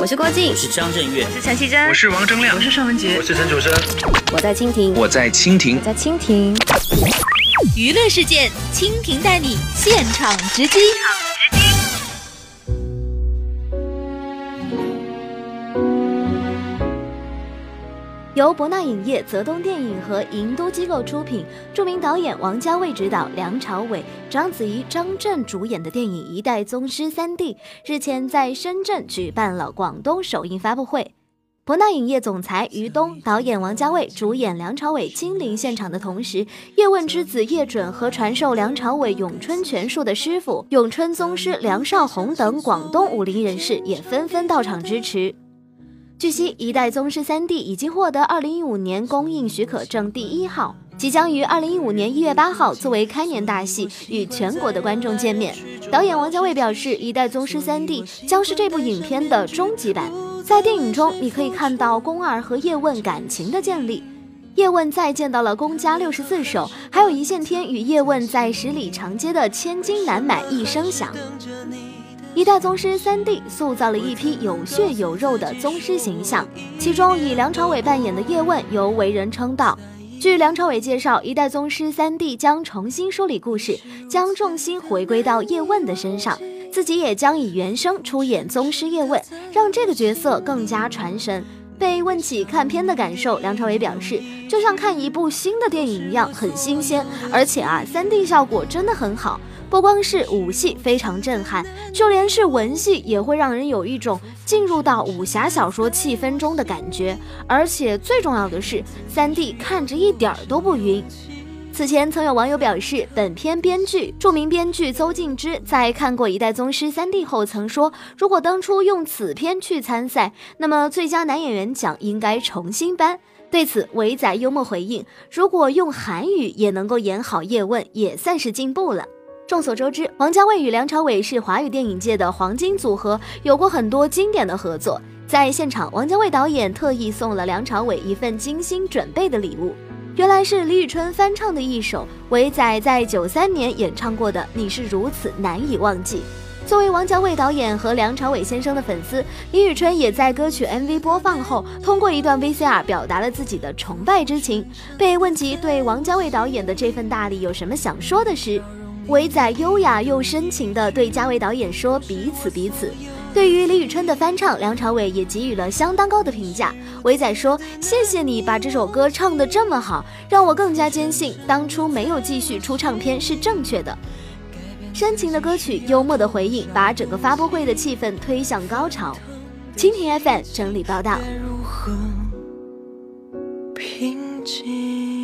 我是郭靖，我是张震岳，我是陈绮贞，我是王铮亮，我是尚雯婕，我是陈楚生。我在蜻蜓，我在蜻蜓，在蜻蜓。娱乐事件，蜻蜓带你现场直击。由博纳影业、泽东电影和银都机构出品，著名导演王家卫执导，梁朝伟、章子怡、张震主演的电影《一代宗师》三 D 日前在深圳举办了广东首映发布会。博纳影业总裁于东、导演王家卫、主演梁朝伟亲临现场的同时，叶问之子叶准和传授梁朝伟咏春拳术的师傅咏春宗师梁少红等广东武林人士也纷纷到场支持。据悉，《一代宗师》3D 已经获得2015年公映许可证第一号，即将于2015年1月8号作为开年大戏与全国的观众见面。导演王家卫表示，《一代宗师》3D 将是这部影片的终极版。在电影中，你可以看到宫二和叶问感情的建立，叶问再见到了宫家六十四手，还有一线天与叶问在十里长街的千金难买一声响。一代宗师三 D 塑造了一批有血有肉的宗师形象，其中以梁朝伟扮演的叶问尤为人称道。据梁朝伟介绍，一代宗师三 D 将重新梳理故事，将重心回归到叶问的身上，自己也将以原声出演宗师叶问，让这个角色更加传神。被问起看片的感受，梁朝伟表示，就像看一部新的电影一样，很新鲜，而且啊，三 D 效果真的很好。不光是武戏非常震撼，就连是文戏也会让人有一种进入到武侠小说气氛中的感觉。而且最重要的是，三 D 看着一点儿都不晕。此前曾有网友表示，本片编剧著名编剧邹静之在看过《一代宗师》三 D 后曾说，如果当初用此片去参赛，那么最佳男演员奖应该重新颁。对此，伟仔幽默回应：如果用韩语也能够演好叶问，也算是进步了。众所周知，王家卫与梁朝伟是华语电影界的黄金组合，有过很多经典的合作。在现场，王家卫导演特意送了梁朝伟一份精心准备的礼物，原来是李宇春翻唱的一首伟仔在九三年演唱过的《你是如此难以忘记》。作为王家卫导演和梁朝伟先生的粉丝，李宇春也在歌曲 MV 播放后，通过一段 VCR 表达了自己的崇拜之情。被问及对王家卫导演的这份大礼有什么想说的时，伟仔优雅又深情地对嘉伟导演说：“彼此彼此。”对于李宇春的翻唱，梁朝伟也给予了相当高的评价。伟仔说：“谢谢你把这首歌唱得这么好，让我更加坚信当初没有继续出唱片是正确的。”深情的歌曲，幽默的回应，把整个发布会的气氛推向高潮。蜻蜓 FM 整理报道。平静